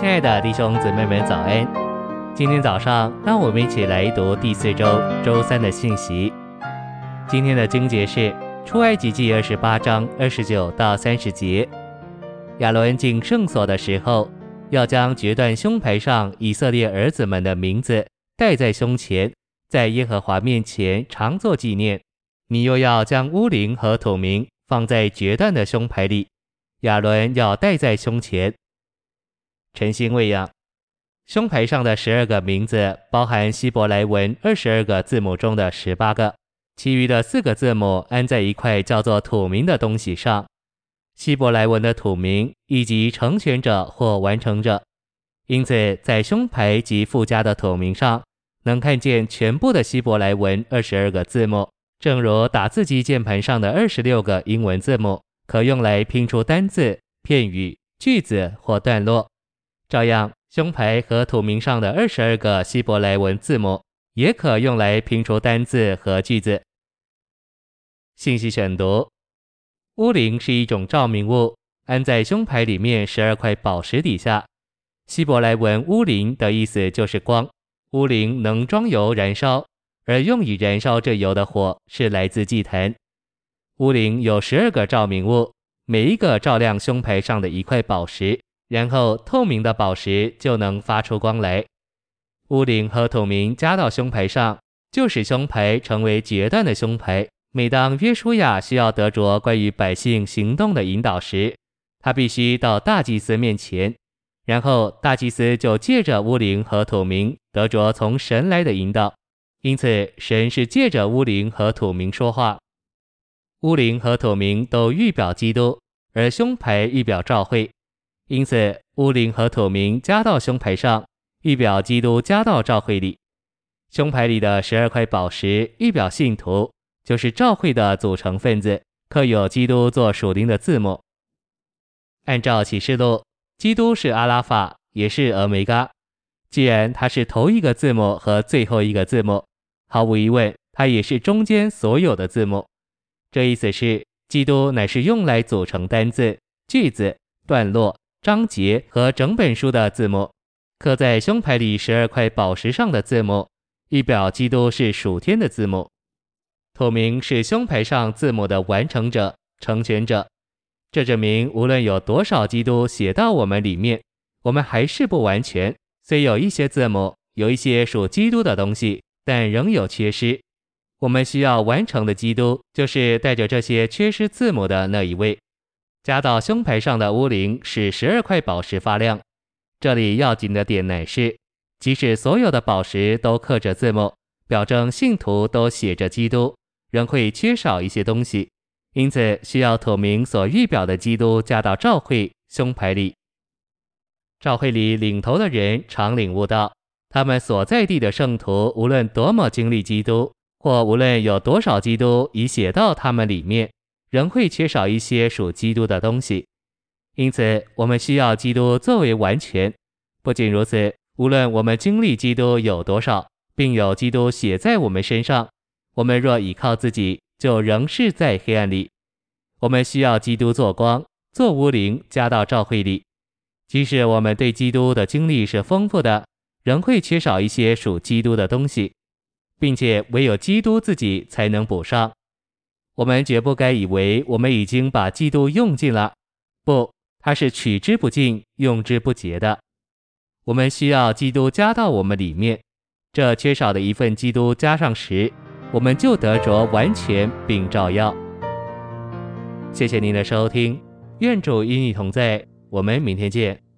亲爱的弟兄姊妹们，早安！今天早上，让我们一起来读第四周周三的信息。今天的经节是出埃及记二十八章二十九到三十节。亚伦进圣所的时候，要将决断胸牌上以色列儿子们的名字戴在胸前，在耶和华面前常作纪念。你又要将乌灵和土明放在决断的胸牌里，亚伦要戴在胸前。晨星喂养，胸牌上的十二个名字包含希伯来文二十二个字母中的十八个，其余的四个字母安在一块叫做土名的东西上。希伯来文的土名以及成全者或完成者，因此在胸牌及附加的土名上，能看见全部的希伯来文二十二个字母，正如打字机键盘上的二十六个英文字母，可用来拼出单字、片语、句子或段落。照样，胸牌和土名上的二十二个希伯来文字母，也可用来拼出单字和句子。信息选读：乌灵是一种照明物，安在胸牌里面十二块宝石底下。希伯来文乌灵的意思就是光。乌灵能装油燃烧，而用以燃烧这油的火是来自祭坛。乌灵有十二个照明物，每一个照亮胸牌上的一块宝石。然后透明的宝石就能发出光来。乌灵和土明加到胸牌上，就使胸牌成为决断的胸牌。每当约书亚需要得着关于百姓行动的引导时，他必须到大祭司面前，然后大祭司就借着乌灵和土明得着从神来的引导。因此，神是借着乌灵和土明说话。乌灵和土明都预表基督，而胸牌预表教会。因此，乌灵和土明加到胸牌上，预表基督加到教会里。胸牌里的十二块宝石预表信徒，就是教会的组成分子，刻有基督做属灵的字母。按照启示录，基督是阿拉法，也是俄梅嘎。既然他是头一个字母和最后一个字母，毫无疑问，他也是中间所有的字母。这意思是，基督乃是用来组成单字、句子、段落。章节和整本书的字母，刻在胸牌里十二块宝石上的字母，预表基督是属天的字母。土明是胸牌上字母的完成者、成全者。这证明无论有多少基督写到我们里面，我们还是不完全。虽有一些字母，有一些属基督的东西，但仍有缺失。我们需要完成的基督，就是带着这些缺失字母的那一位。加到胸牌上的乌灵使十二块宝石发亮。这里要紧的点乃是，即使所有的宝石都刻着字母，表征信徒都写着基督，仍会缺少一些东西。因此，需要土明所预表的基督加到教会胸牌里。教会里领头的人常领悟到，他们所在地的圣徒无论多么经历基督，或无论有多少基督已写到他们里面。仍会缺少一些属基督的东西，因此我们需要基督作为完全。不仅如此，无论我们经历基督有多少，并有基督写在我们身上，我们若倚靠自己，就仍是在黑暗里。我们需要基督做光，做乌灵加到照会里。即使我们对基督的经历是丰富的，仍会缺少一些属基督的东西，并且唯有基督自己才能补上。我们绝不该以为我们已经把基督用尽了，不，他是取之不尽、用之不竭的。我们需要基督加到我们里面，这缺少的一份基督加上时，我们就得着完全并照耀。谢谢您的收听，愿主与你同在，我们明天见。